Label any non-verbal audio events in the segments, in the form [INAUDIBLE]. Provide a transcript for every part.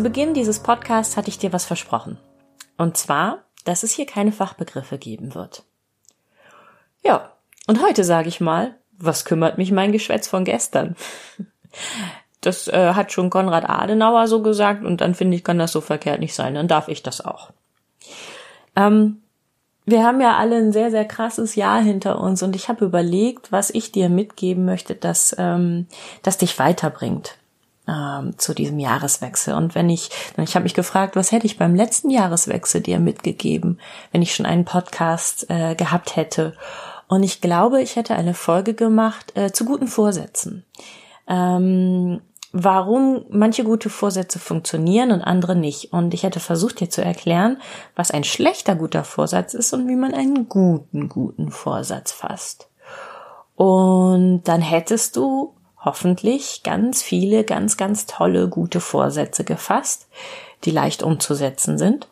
Zu Beginn dieses Podcasts hatte ich dir was versprochen. Und zwar, dass es hier keine Fachbegriffe geben wird. Ja, und heute sage ich mal, was kümmert mich mein Geschwätz von gestern? [LAUGHS] Das äh, hat schon Konrad Adenauer so gesagt und dann finde ich, kann das so verkehrt nicht sein. Dann darf ich das auch. Ähm, wir haben ja alle ein sehr, sehr krasses Jahr hinter uns und ich habe überlegt, was ich dir mitgeben möchte, dass ähm, das dich weiterbringt ähm, zu diesem Jahreswechsel. Und wenn ich, ich habe mich gefragt, was hätte ich beim letzten Jahreswechsel dir mitgegeben, wenn ich schon einen Podcast äh, gehabt hätte. Und ich glaube, ich hätte eine Folge gemacht äh, zu guten Vorsätzen. Ähm, warum manche gute Vorsätze funktionieren und andere nicht. Und ich hätte versucht dir zu erklären, was ein schlechter guter Vorsatz ist und wie man einen guten guten Vorsatz fasst. Und dann hättest du hoffentlich ganz viele, ganz, ganz tolle, gute Vorsätze gefasst, die leicht umzusetzen sind,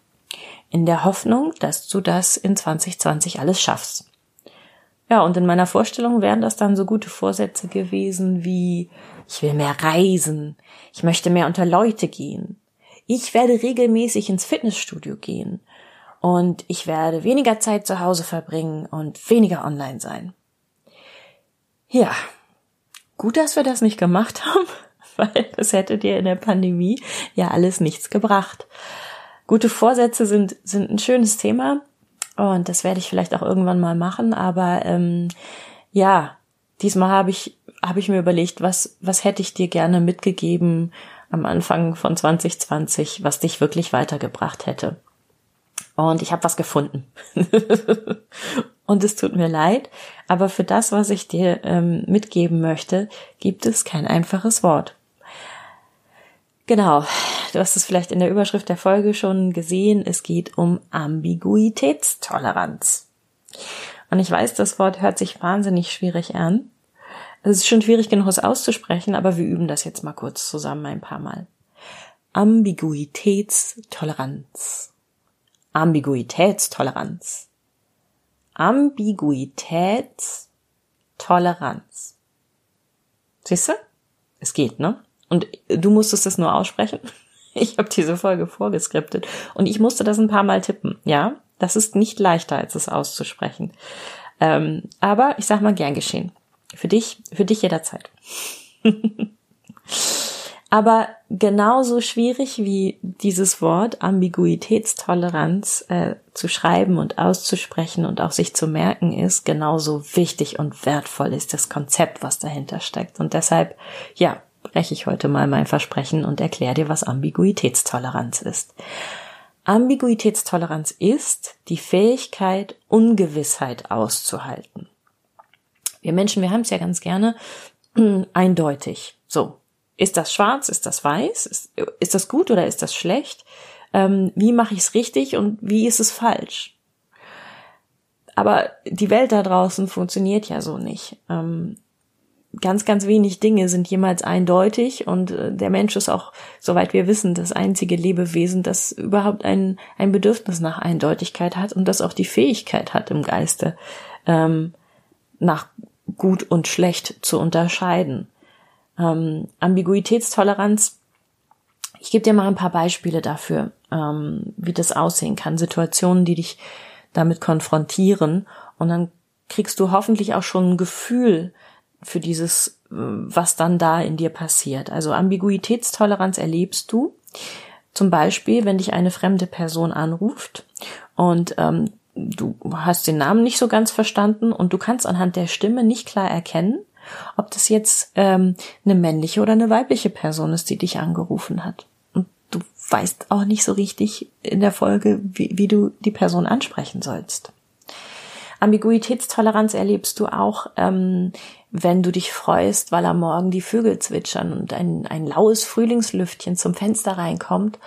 in der Hoffnung, dass du das in 2020 alles schaffst. Ja, und in meiner Vorstellung wären das dann so gute Vorsätze gewesen wie ich will mehr reisen, ich möchte mehr unter Leute gehen, ich werde regelmäßig ins Fitnessstudio gehen und ich werde weniger Zeit zu Hause verbringen und weniger online sein. Ja, Gut, dass wir das nicht gemacht [LAUGHS] haben, weil das hätte dir in der Pandemie ja alles nichts gebracht. Gute Vorsätze sind, sind ein schönes Thema und das werde ich vielleicht auch irgendwann mal machen, aber ähm, ja, diesmal habe ich, habe ich mir überlegt, was, was hätte ich dir gerne mitgegeben am Anfang von 2020, was dich wirklich weitergebracht hätte. Und ich habe was gefunden. [LAUGHS] und es tut mir leid, aber für das, was ich dir ähm, mitgeben möchte, gibt es kein einfaches Wort. Genau, du hast es vielleicht in der Überschrift der Folge schon gesehen, es geht um Ambiguitätstoleranz. Und ich weiß, das Wort hört sich wahnsinnig schwierig an. Es ist schon schwierig genug, es auszusprechen, aber wir üben das jetzt mal kurz zusammen ein paar Mal. Ambiguitätstoleranz. Ambiguitätstoleranz. Ambiguitätstoleranz. Siehst du? Es geht, ne? Und du musstest es nur aussprechen. [LAUGHS] Ich habe diese Folge vorgeskriptet und ich musste das ein paar Mal tippen. Ja, das ist nicht leichter, als es auszusprechen. Ähm, aber ich sag mal gern geschehen. Für dich, für dich jederzeit. [LAUGHS] Aber genauso schwierig wie dieses Wort Ambiguitätstoleranz äh, zu schreiben und auszusprechen und auch sich zu merken ist, genauso wichtig und wertvoll ist das Konzept, was dahinter steckt. Und deshalb, ja, breche ich heute mal mein Versprechen und erkläre dir, was Ambiguitätstoleranz ist. Ambiguitätstoleranz ist die Fähigkeit, Ungewissheit auszuhalten. Wir Menschen, wir haben es ja ganz gerne [CLEARS THROAT] eindeutig. So, ist das schwarz? Ist das weiß? Ist, ist das gut oder ist das schlecht? Ähm, wie mache ich es richtig und wie ist es falsch? Aber die Welt da draußen funktioniert ja so nicht. Ähm, ganz, ganz wenig Dinge sind jemals eindeutig und äh, der Mensch ist auch, soweit wir wissen, das einzige Lebewesen, das überhaupt ein, ein Bedürfnis nach Eindeutigkeit hat und das auch die Fähigkeit hat im Geiste, ähm, nach gut und schlecht zu unterscheiden. Ähm, Ambiguitätstoleranz. Ich gebe dir mal ein paar Beispiele dafür, ähm, wie das aussehen kann. Situationen, die dich damit konfrontieren. Und dann kriegst du hoffentlich auch schon ein Gefühl für dieses, äh, was dann da in dir passiert. Also Ambiguitätstoleranz erlebst du. Zum Beispiel, wenn dich eine fremde Person anruft und ähm, du hast den Namen nicht so ganz verstanden und du kannst anhand der Stimme nicht klar erkennen, ob das jetzt ähm, eine männliche oder eine weibliche Person ist, die dich angerufen hat. Und du weißt auch nicht so richtig in der Folge, wie, wie du die Person ansprechen sollst. Ambiguitätstoleranz erlebst du auch, ähm, wenn du dich freust, weil am Morgen die Vögel zwitschern und ein, ein laues Frühlingslüftchen zum Fenster reinkommt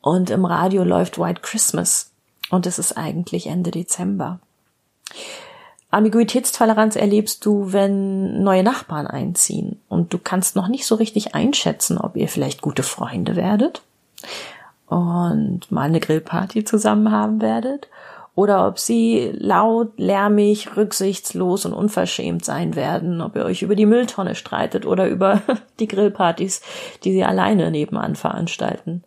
und im Radio läuft White Christmas und es ist eigentlich Ende Dezember. Ambiguitätstoleranz erlebst du, wenn neue Nachbarn einziehen und du kannst noch nicht so richtig einschätzen, ob ihr vielleicht gute Freunde werdet und mal eine Grillparty zusammen haben werdet oder ob sie laut, lärmig, rücksichtslos und unverschämt sein werden, ob ihr euch über die Mülltonne streitet oder [LAUGHS] über die Grillpartys, die sie alleine nebenan veranstalten.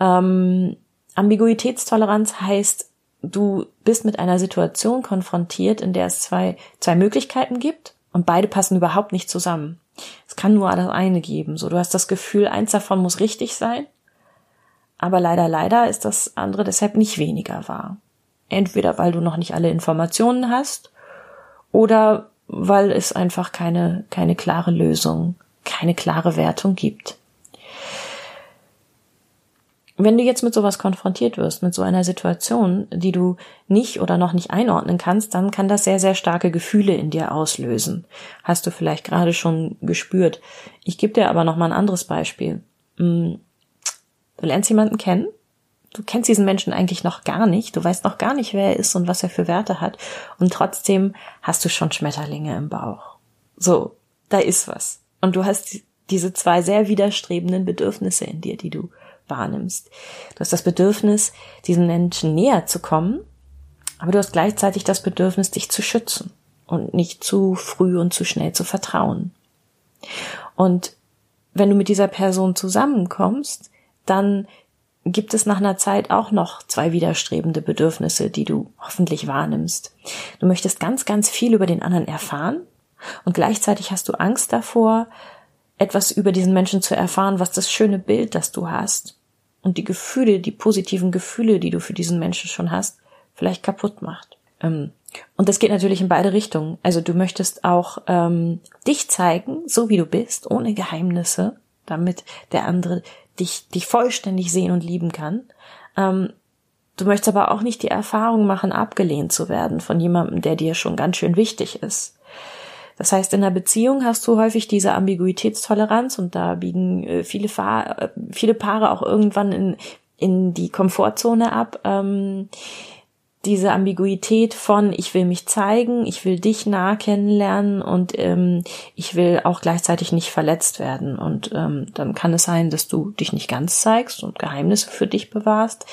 Ähm, Ambiguitätstoleranz heißt, du bist mit einer Situation konfrontiert, in der es zwei, zwei Möglichkeiten gibt und beide passen überhaupt nicht zusammen. Es kann nur das eine geben. So, du hast das Gefühl, eins davon muss richtig sein aber leider, leider ist das andere deshalb nicht weniger wahr. Entweder weil du noch nicht alle Informationen hast oder weil es einfach keine, keine klare Lösung, keine klare Wertung gibt. Wenn du jetzt mit sowas konfrontiert wirst, mit so einer Situation, die du nicht oder noch nicht einordnen kannst, dann kann das sehr, sehr starke Gefühle in dir auslösen. Hast du vielleicht gerade schon gespürt. Ich gebe dir aber noch mal ein anderes Beispiel. Hm, Du lernst jemanden kennen, du kennst diesen Menschen eigentlich noch gar nicht, du weißt noch gar nicht, wer er ist und was er für Werte hat, und trotzdem hast du schon Schmetterlinge im Bauch. So, da ist was. Und du hast diese zwei sehr widerstrebenden Bedürfnisse in dir, die du wahrnimmst. Du hast das Bedürfnis, diesen Menschen näher zu kommen, aber du hast gleichzeitig das Bedürfnis, dich zu schützen und nicht zu früh und zu schnell zu vertrauen. Und wenn du mit dieser Person zusammenkommst, dann gibt es nach einer Zeit auch noch zwei widerstrebende Bedürfnisse, die du hoffentlich wahrnimmst. Du möchtest ganz, ganz viel über den anderen erfahren und gleichzeitig hast du Angst davor, etwas über diesen Menschen zu erfahren, was das schöne Bild, das du hast und die Gefühle, die positiven Gefühle, die du für diesen Menschen schon hast, vielleicht kaputt macht. Ähm, und das geht natürlich in beide Richtungen. Also du möchtest auch ähm, dich zeigen, so wie du bist, ohne Geheimnisse, damit der andere dich, dich vollständig sehen und lieben kann. Ähm, du möchtest aber auch nicht die Erfahrung machen, abgelehnt zu werden von jemandem, der dir schon ganz schön wichtig ist. Das heißt, in der Beziehung hast du häufig diese Ambiguitätstoleranz und da biegen äh, viele, Fa äh, viele Paare auch irgendwann in, in die Komfortzone ab. Ähm, diese Ambiguität von ich will mich zeigen, ich will dich nah kennenlernen und ähm, ich will auch gleichzeitig nicht verletzt werden. Und ähm, dann kann es sein, dass du dich nicht ganz zeigst und Geheimnisse für dich bewahrst.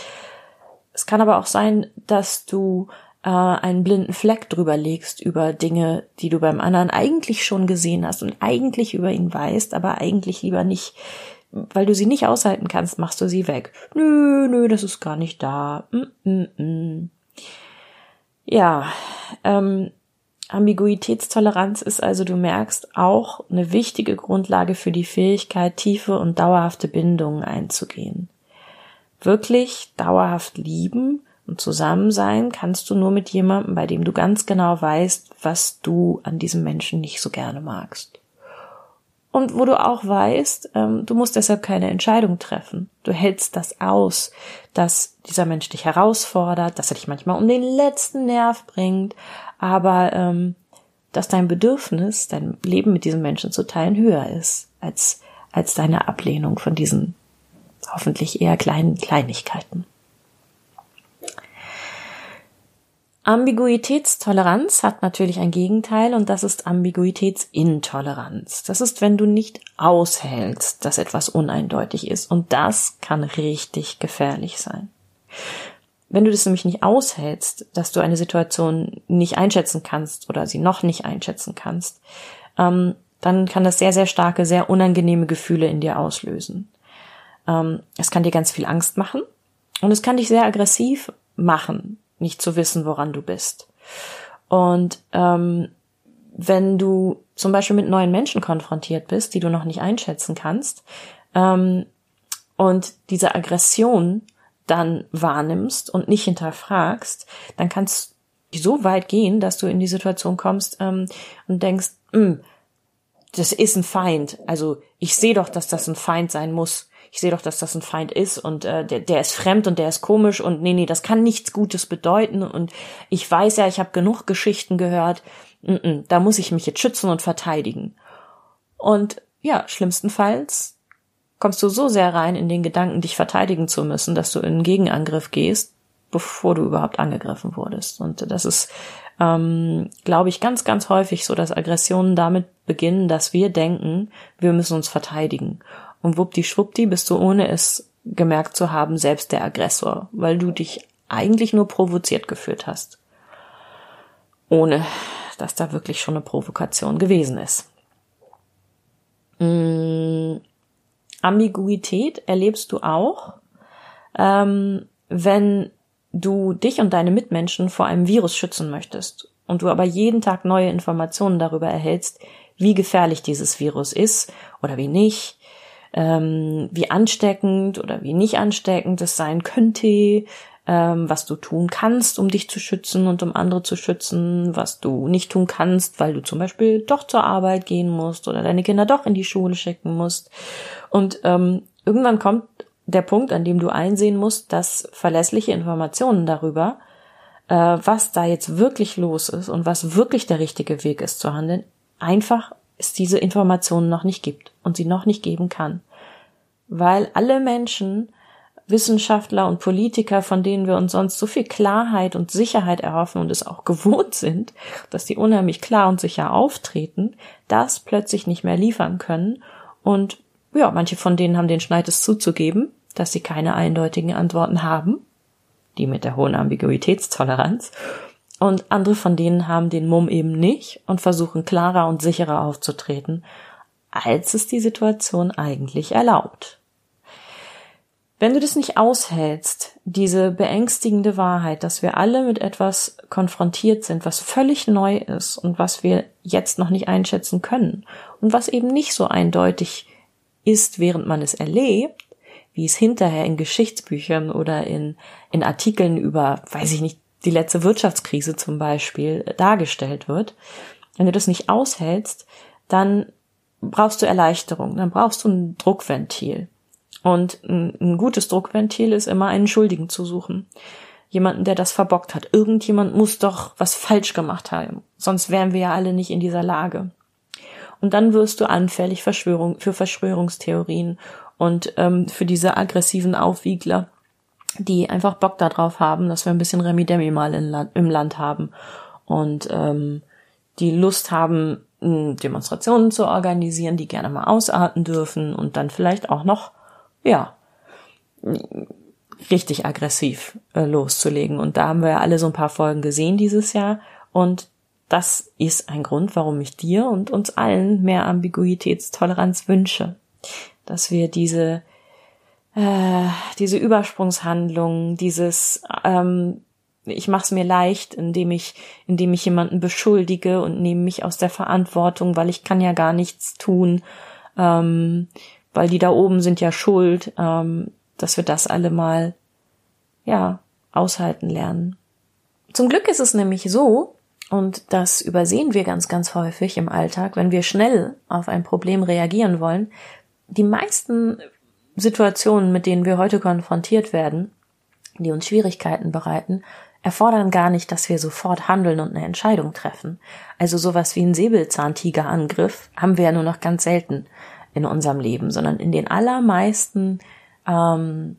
Es kann aber auch sein, dass du äh, einen blinden Fleck drüber legst über Dinge, die du beim anderen eigentlich schon gesehen hast und eigentlich über ihn weißt, aber eigentlich lieber nicht weil du sie nicht aushalten kannst, machst du sie weg. Nö, nö, das ist gar nicht da. Mm, mm, mm. Ja, ähm, Ambiguitätstoleranz ist also, du merkst, auch eine wichtige Grundlage für die Fähigkeit, tiefe und dauerhafte Bindungen einzugehen. Wirklich dauerhaft lieben und zusammen sein kannst du nur mit jemandem, bei dem du ganz genau weißt, was du an diesem Menschen nicht so gerne magst und wo du auch weißt, ähm, du musst deshalb keine Entscheidung treffen. Du hältst das aus, dass dieser Mensch dich herausfordert, dass er dich manchmal um den letzten Nerv bringt, aber ähm, dass dein Bedürfnis, dein Leben mit diesem Menschen zu teilen, höher ist als, als deine Ablehnung von diesen hoffentlich eher kleinen Kleinigkeiten. Ambiguitätstoleranz hat natürlich ein Gegenteil und das ist Ambiguitätsintoleranz. Das ist, wenn du nicht aushältst, dass etwas uneindeutig ist und das kann richtig gefährlich sein. Wenn du das nämlich nicht aushältst, dass du eine Situation nicht einschätzen kannst oder sie noch nicht einschätzen kannst, ähm, dann kann das sehr, sehr starke, sehr unangenehme Gefühle in dir auslösen. Ähm, es kann dir ganz viel Angst machen und es kann dich sehr aggressiv machen, nicht zu wissen, woran du bist. Und ähm, wenn du zum Beispiel mit neuen Menschen konfrontiert bist, die du noch nicht einschätzen kannst, ähm, und diese Aggression dann wahrnimmst und nicht hinterfragst, dann kannst du so weit gehen, dass du in die Situation kommst ähm, und denkst, hm, das ist ein Feind. Also ich sehe doch, dass das ein Feind sein muss. Ich sehe doch, dass das ein Feind ist und äh, der, der ist fremd und der ist komisch und nee, nee, das kann nichts Gutes bedeuten und ich weiß ja, ich habe genug Geschichten gehört, mm -mm, da muss ich mich jetzt schützen und verteidigen. Und ja, schlimmstenfalls kommst du so sehr rein in den Gedanken, dich verteidigen zu müssen, dass du in einen Gegenangriff gehst, bevor du überhaupt angegriffen wurdest. Und das ist, ähm, glaube ich, ganz, ganz häufig so, dass Aggressionen damit beginnen, dass wir denken, wir müssen uns verteidigen. Und wuppdi-schwuppdi bist du, ohne es gemerkt zu haben, selbst der Aggressor, weil du dich eigentlich nur provoziert gefühlt hast. Ohne, dass da wirklich schon eine Provokation gewesen ist. Mm, Ambiguität erlebst du auch, ähm, wenn du dich und deine Mitmenschen vor einem Virus schützen möchtest und du aber jeden Tag neue Informationen darüber erhältst, wie gefährlich dieses Virus ist oder wie nicht, ähm, wie ansteckend oder wie nicht ansteckend es sein könnte, ähm, was du tun kannst, um dich zu schützen und um andere zu schützen, was du nicht tun kannst, weil du zum Beispiel doch zur Arbeit gehen musst oder deine Kinder doch in die Schule schicken musst. Und ähm, irgendwann kommt der Punkt, an dem du einsehen musst, dass verlässliche Informationen darüber, äh, was da jetzt wirklich los ist und was wirklich der richtige Weg ist zu handeln, einfach es diese Informationen noch nicht gibt und sie noch nicht geben kann. Weil alle Menschen, Wissenschaftler und Politiker, von denen wir uns sonst so viel Klarheit und Sicherheit erhoffen und es auch [LAUGHS] gewohnt sind, dass die unheimlich klar und sicher auftreten, das plötzlich nicht mehr liefern können. Und ja, manche von denen haben den Schneid es zuzugeben, dass sie keine eindeutigen Antworten haben, die mit der hohen Ambiguitätstoleranz, und andere von denen haben den Mumm eben nicht und versuchen klarer und sicherer aufzutreten, als es die Situation eigentlich erlaubt. Wenn du das nicht aushältst, diese beängstigende Wahrheit, dass wir alle mit etwas konfrontiert sind, was völlig neu ist und was wir jetzt noch nicht einschätzen können und was eben nicht so eindeutig ist, während man es erlebt, wie es hinterher in Geschichtsbüchern oder in, in Artikeln über, weiß ich nicht, die letzte Wirtschaftskrise zum Beispiel dargestellt wird. Wenn du das nicht aushältst, dann brauchst du Erleichterung, dann brauchst du ein Druckventil. Und ein, ein gutes Druckventil ist immer einen Schuldigen zu suchen. Jemanden, der das verbockt hat. Irgendjemand muss doch was falsch gemacht haben. Sonst wären wir ja alle nicht in dieser Lage. Und dann wirst du anfällig Verschwörung, für Verschwörungstheorien und ähm, für diese aggressiven Aufwiegler, die einfach Bock darauf haben, dass wir ein bisschen Remi-Demi mal Land, im Land haben und ähm, die Lust haben, Demonstrationen zu organisieren, die gerne mal ausarten dürfen und dann vielleicht auch noch, ja, richtig aggressiv äh, loszulegen. Und da haben wir ja alle so ein paar Folgen gesehen dieses Jahr. Und das ist ein Grund, warum ich dir und uns allen mehr Ambiguitätstoleranz wünsche. Dass wir diese, äh, diese Übersprungshandlung, dieses, ähm, ich mache es mir leicht, indem ich, indem ich jemanden beschuldige und nehme mich aus der Verantwortung, weil ich kann ja gar nichts tun, ähm, weil die da oben sind ja schuld, ähm, dass wir das alle mal, ja, aushalten lernen. Zum Glück ist es nämlich so, und das übersehen wir ganz, ganz häufig im Alltag, wenn wir schnell auf ein Problem reagieren wollen. Die meisten Situationen, mit denen wir heute konfrontiert werden, die uns Schwierigkeiten bereiten, erfordern gar nicht, dass wir sofort handeln und eine Entscheidung treffen. Also sowas wie ein Säbelzahntigerangriff haben wir ja nur noch ganz selten in unserem Leben, sondern in den allermeisten ähm,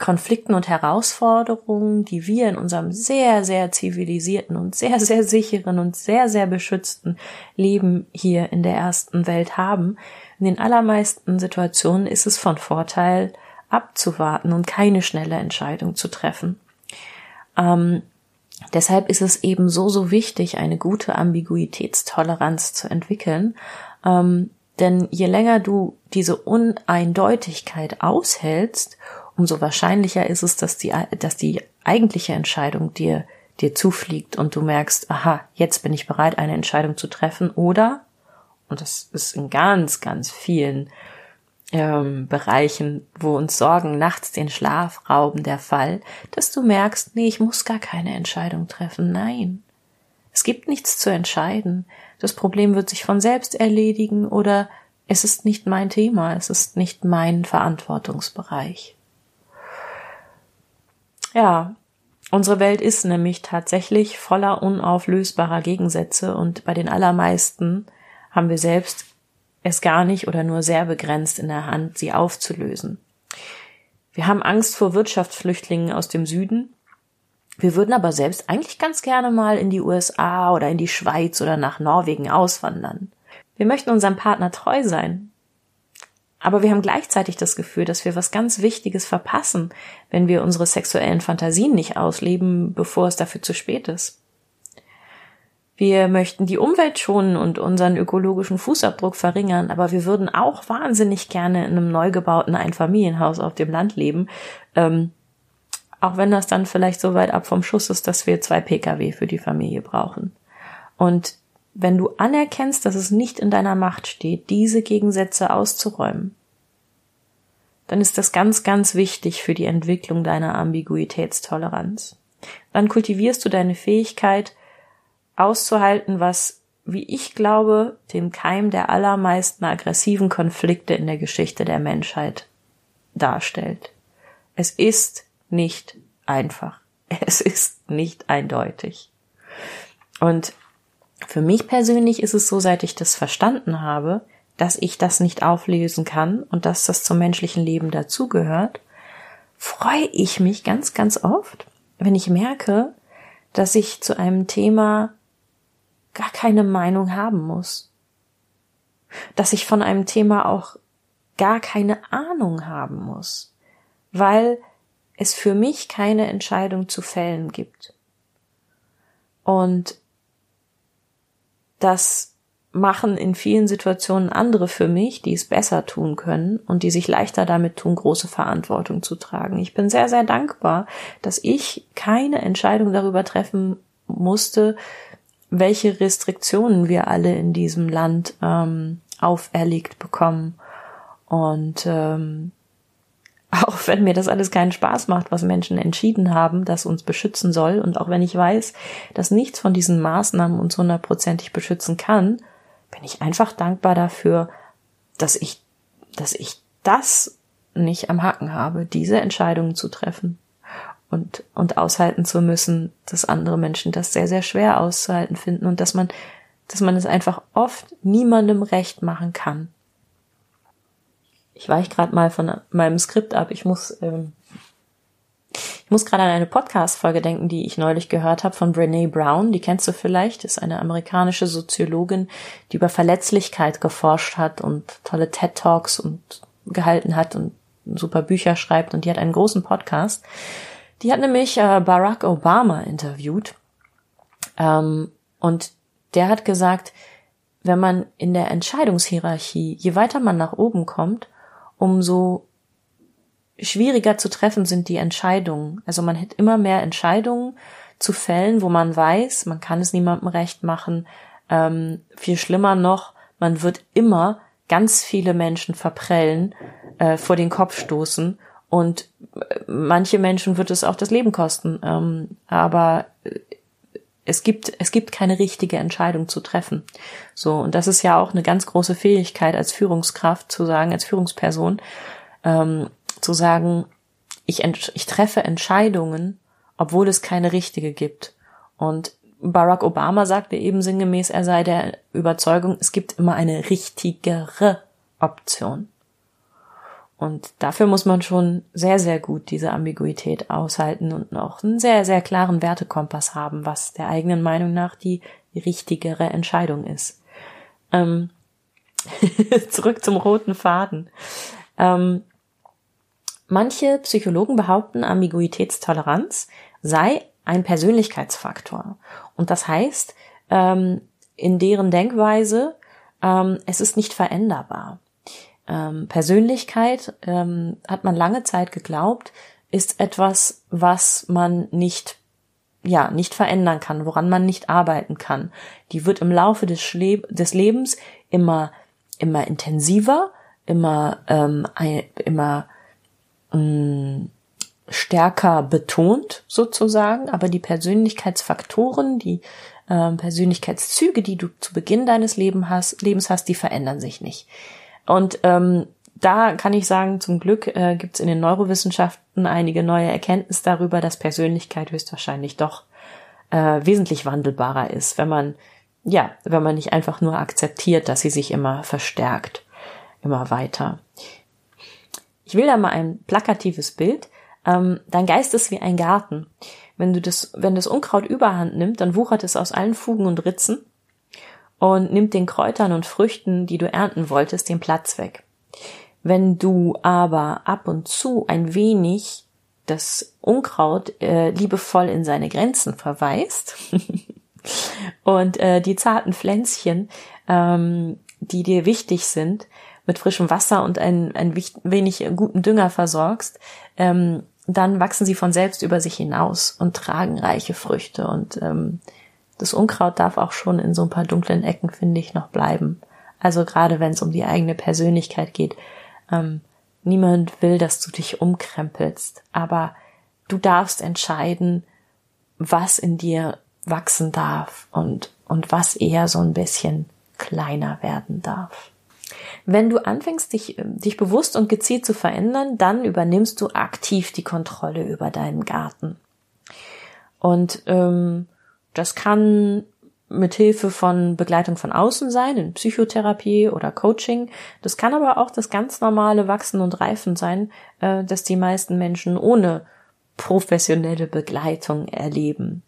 Konflikten und Herausforderungen, die wir in unserem sehr, sehr zivilisierten und sehr, sehr sicheren und sehr, sehr beschützten Leben hier in der ersten Welt haben, in den allermeisten Situationen ist es von Vorteil, abzuwarten und keine schnelle Entscheidung zu treffen. Ähm, deshalb ist es eben so, so wichtig, eine gute Ambiguitätstoleranz zu entwickeln. Ähm, denn je länger du diese Uneindeutigkeit aushältst umso wahrscheinlicher ist es, dass die, dass die eigentliche Entscheidung dir, dir zufliegt und du merkst, aha, jetzt bin ich bereit, eine Entscheidung zu treffen oder, und das ist in ganz, ganz vielen ähm, Bereichen, wo uns Sorgen nachts den Schlaf rauben, der Fall, dass du merkst, nee, ich muss gar keine Entscheidung treffen. Nein. Es gibt nichts zu entscheiden. Das Problem wird sich von selbst erledigen oder es ist nicht mein Thema, es ist nicht mein Verantwortungsbereich. Ja, unsere Welt ist nämlich tatsächlich voller unauflösbarer Gegensätze und bei den allermeisten haben wir selbst es gar nicht oder nur sehr begrenzt in der Hand, sie aufzulösen. Wir haben Angst vor Wirtschaftsflüchtlingen aus dem Süden. Wir würden aber selbst eigentlich ganz gerne mal in die USA oder in die Schweiz oder nach Norwegen auswandern. Wir möchten unserem Partner treu sein. Aber wir haben gleichzeitig das Gefühl, dass wir was ganz Wichtiges verpassen, wenn wir unsere sexuellen Fantasien nicht ausleben, bevor es dafür zu spät ist. Wir möchten die Umwelt schonen und unseren ökologischen Fußabdruck verringern, aber wir würden auch wahnsinnig gerne in einem neu gebauten Einfamilienhaus auf dem Land leben, ähm, auch wenn das dann vielleicht so weit ab vom Schuss ist, dass wir zwei Pkw für die Familie brauchen. Und wenn du anerkennst, dass es nicht in deiner Macht steht, diese Gegensätze auszuräumen, dann ist das ganz, ganz wichtig für die Entwicklung deiner Ambiguitätstoleranz. Dann kultivierst du deine Fähigkeit, auszuhalten, was, wie ich glaube, den Keim der allermeisten aggressiven Konflikte in der Geschichte der Menschheit darstellt. Es ist nicht einfach. [LAUGHS] Es ist nicht eindeutig. Und für mich persönlich ist es so, seit ich das verstanden habe, dass ich das nicht auflösen kann und dass das zum menschlichen Leben dazugehört, freue ich mich ganz, ganz oft, wenn ich merke, dass ich zu einem Thema gar keine Meinung haben muss. Dass ich von einem Thema auch gar keine Ahnung haben muss, weil es für mich keine Entscheidung zu fällen gibt. Und das machen in vielen Situationen andere für mich, die es besser tun können und die sich leichter damit tun, große Verantwortung zu tragen. Ich bin sehr, sehr dankbar, dass ich keine Entscheidung darüber treffen musste, welche Restriktionen wir alle in diesem Land ähm, auferlegt bekommen. Und ähm, [LAUGHS] auch wenn mir das alles keinen Spaß macht, was Menschen entschieden haben, das uns beschützen soll, und auch wenn ich weiß, dass nichts von diesen Maßnahmen uns hundertprozentig beschützen kann, bin ich einfach dankbar dafür, dass ich, dass ich das nicht am Haken habe, diese Entscheidungen zu treffen und, und aushalten zu müssen, dass andere Menschen das sehr, sehr schwer auszuhalten finden und dass man, dass man es einfach oft niemandem recht machen kann ich weiche gerade mal von meinem Skript ab. Ich muss, ähm, ich muss gerade an eine Podcast-Folge denken, die ich neulich gehört habe von Brene Brown. Die kennst du vielleicht. Ist eine amerikanische Soziologin, die über Verletzlichkeit geforscht hat und tolle TED Talks und gehalten hat und super Bücher schreibt. Und die hat einen großen Podcast. Die hat nämlich äh, Barack Obama interviewt. Ähm, und der hat gesagt, wenn man in der Entscheidungshierarchie, je weiter man nach oben kommt, umso schwieriger zu treffen sind die Entscheidungen. Also man hat immer mehr Entscheidungen zu fällen, wo man weiß, man kann es niemandem recht machen. Ähm, viel schlimmer noch, man wird immer ganz viele Menschen verprellen, äh, vor den Kopf stoßen und äh, manche Menschen wird es auch das Leben kosten. Ähm, aber äh, es gibt, es gibt keine richtige Entscheidung zu treffen. So, und das ist ja auch eine ganz große Fähigkeit als Führungskraft zu sagen, als Führungsperson, ähm, zu sagen, ich, ich treffe Entscheidungen, obwohl es keine richtige gibt. Und Barack Obama sagte eben sinngemäß, er sei der Überzeugung, es gibt immer eine richtigere Option. Und dafür muss man schon sehr, sehr gut diese Ambiguität aushalten und auch einen sehr, sehr klaren Wertekompass haben, was der eigenen Meinung nach die richtigere Entscheidung ist. Ähm, [LAUGHS] zurück zum roten Faden. Ähm, manche Psychologen behaupten, Ambiguitätstoleranz sei ein Persönlichkeitsfaktor. Und das heißt, ähm, in deren Denkweise, ähm, es ist nicht veränderbar ähm, Persönlichkeit, ähm, hat man lange Zeit geglaubt, ist etwas, was man nicht ja, nicht verändern kann, woran man nicht arbeiten kann. Die wird im Laufe des, Schle des Lebens immer, immer intensiver, immer, ähm, immer mh, mm, stärker betont sozusagen, aber die Persönlichkeitsfaktoren, die ähm, Persönlichkeitszüge, die du zu Beginn deines Leben hast, Lebens hast, die verändern sich nicht. Und ähm, da kann ich sagen, zum Glück äh, gibt es in den Neurowissenschaften einige neue Erkenntnisse darüber, dass Persönlichkeit höchstwahrscheinlich doch äh, wesentlich wandelbarer ist, wenn man ja, wenn man nicht einfach nur akzeptiert, dass sie sich immer verstärkt, immer weiter. Ich will da mal ein plakatives Bild. Ähm, dein Geist ist wie ein Garten. Wenn du das, wenn das Unkraut überhand nimmt, dann wuchert es aus allen Fugen und Ritzen und nimmt den Kräutern und Früchten, die du ernten wolltest, den Platz weg. Wenn du aber ab und zu ein wenig das Unkraut äh, liebevoll in seine Grenzen verweist [LAUGHS] und äh, die zarten Pflänzchen, ähm, die dir wichtig sind, mit frischem Wasser und ein, ein wenig guten Dünger versorgst, ähm, dann wachsen sie von selbst über sich hinaus und tragen reiche Früchte. Und ähm, das Unkraut darf auch schon in so ein paar dunklen Ecken, finde ich, noch bleiben. Also gerade wenn es um die eigene Persönlichkeit geht. Ähm, niemand will, dass du dich umkrempelst, aber du darfst entscheiden, was in dir wachsen darf und, und was eher so ein bisschen kleiner werden darf. Wenn du anfängst, dich, dich bewusst und gezielt zu verändern, dann übernimmst du aktiv die Kontrolle über deinen Garten. Und ähm, das kann mit Hilfe von Begleitung von außen sein, in Psychotherapie oder Coaching. Das kann aber auch das ganz normale Wachsen und Reifen sein, äh, das die meisten Menschen ohne professionelle Begleitung erleben.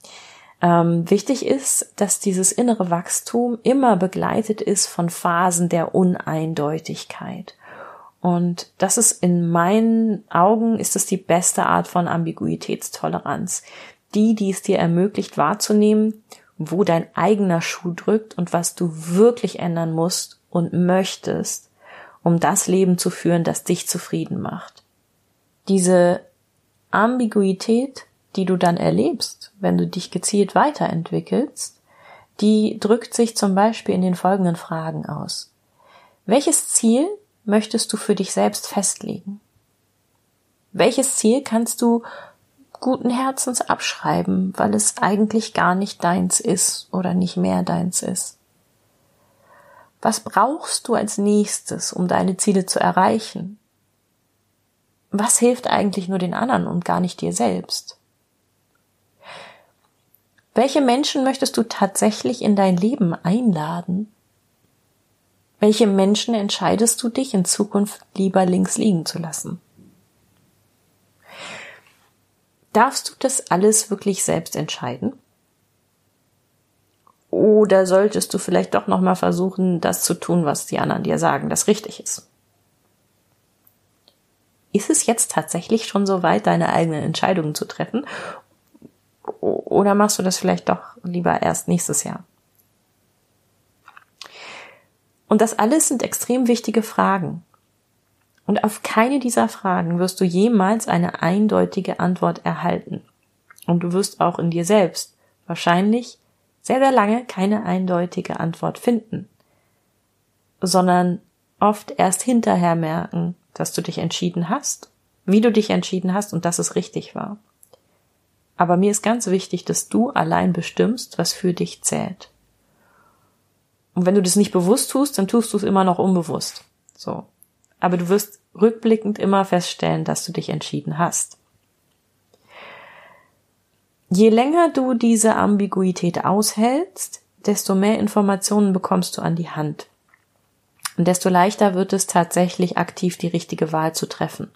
Ähm, wichtig ist, dass dieses innere Wachstum immer begleitet ist von Phasen der Uneindeutigkeit. Und das ist in meinen Augen ist es die beste Art von Ambiguitätstoleranz. Die, die es dir ermöglicht wahrzunehmen, wo dein eigener Schuh drückt und was du wirklich ändern musst und möchtest, um das Leben zu führen, das dich zufrieden macht. Diese Ambiguität die du dann erlebst, wenn du dich gezielt weiterentwickelst, die drückt sich zum Beispiel in den folgenden Fragen aus. Welches Ziel möchtest du für dich selbst festlegen? Welches Ziel kannst du guten Herzens abschreiben, weil es eigentlich gar nicht deins ist oder nicht mehr deins ist? Was brauchst du als nächstes, um deine Ziele zu erreichen? Was hilft eigentlich nur den anderen und gar nicht dir selbst? Welche Menschen möchtest du tatsächlich in dein Leben einladen? Welche Menschen entscheidest du dich in Zukunft lieber links liegen zu lassen? Darfst du das alles wirklich selbst entscheiden? Oder solltest du vielleicht doch nochmal versuchen, das zu tun, was die anderen dir sagen, das richtig ist? Ist es jetzt tatsächlich schon so weit, deine eigenen Entscheidungen zu treffen? Oder machst du das vielleicht doch lieber erst nächstes Jahr? Und das alles sind extrem wichtige Fragen. Und auf keine dieser Fragen wirst du jemals eine eindeutige Antwort erhalten. Und du wirst auch in dir selbst wahrscheinlich sehr, sehr lange keine eindeutige Antwort finden, sondern oft erst hinterher merken, dass du dich entschieden hast, wie du dich entschieden hast und dass es richtig war. Aber mir ist ganz wichtig, dass du allein bestimmst, was für dich zählt. Und wenn du das nicht bewusst tust, dann tust du es immer noch unbewusst. So. Aber du wirst rückblickend immer feststellen, dass du dich entschieden hast. Je länger du diese Ambiguität aushältst, desto mehr Informationen bekommst du an die Hand. Und desto leichter wird es tatsächlich aktiv die richtige Wahl zu treffen.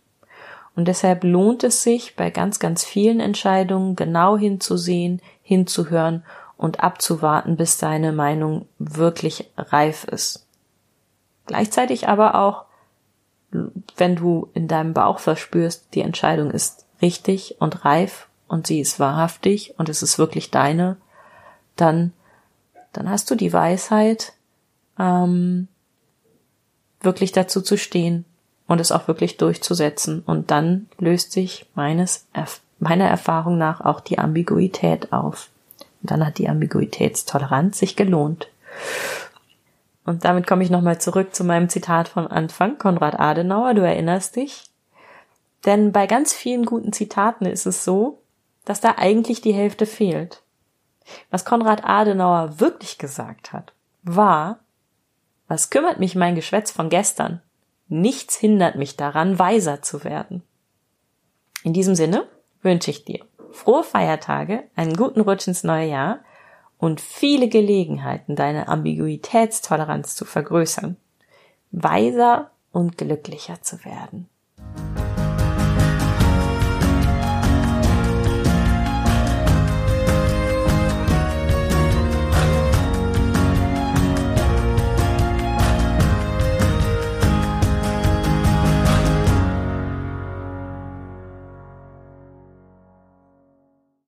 Und deshalb lohnt es sich, bei ganz, ganz vielen Entscheidungen genau hinzusehen, hinzuhören und abzuwarten, bis deine Meinung wirklich reif ist. Gleichzeitig aber auch, wenn du in deinem Bauch verspürst, die Entscheidung ist richtig und reif und sie ist wahrhaftig und es ist wirklich deine, dann, dann hast du die Weisheit, ähm, wirklich dazu zu stehen und es auch wirklich durchzusetzen. Und dann löst sich meines, meiner Erfahrung nach auch die Ambiguität auf. Und dann hat die Ambiguitätstoleranz sich gelohnt. Und damit komme ich nochmal zurück zu meinem Zitat von Anfang, Konrad Adenauer, du erinnerst dich. Denn bei ganz vielen guten Zitaten ist es so, dass da eigentlich die Hälfte fehlt. Was Konrad Adenauer wirklich gesagt hat, war, was kümmert mich mein Geschwätz von gestern? Nichts hindert mich daran, weiser zu werden. In diesem Sinne wünsche ich dir frohe Feiertage, einen guten Rutsch ins neue Jahr und viele Gelegenheiten, deine Ambiguitätstoleranz zu vergrößern, weiser und glücklicher zu werden.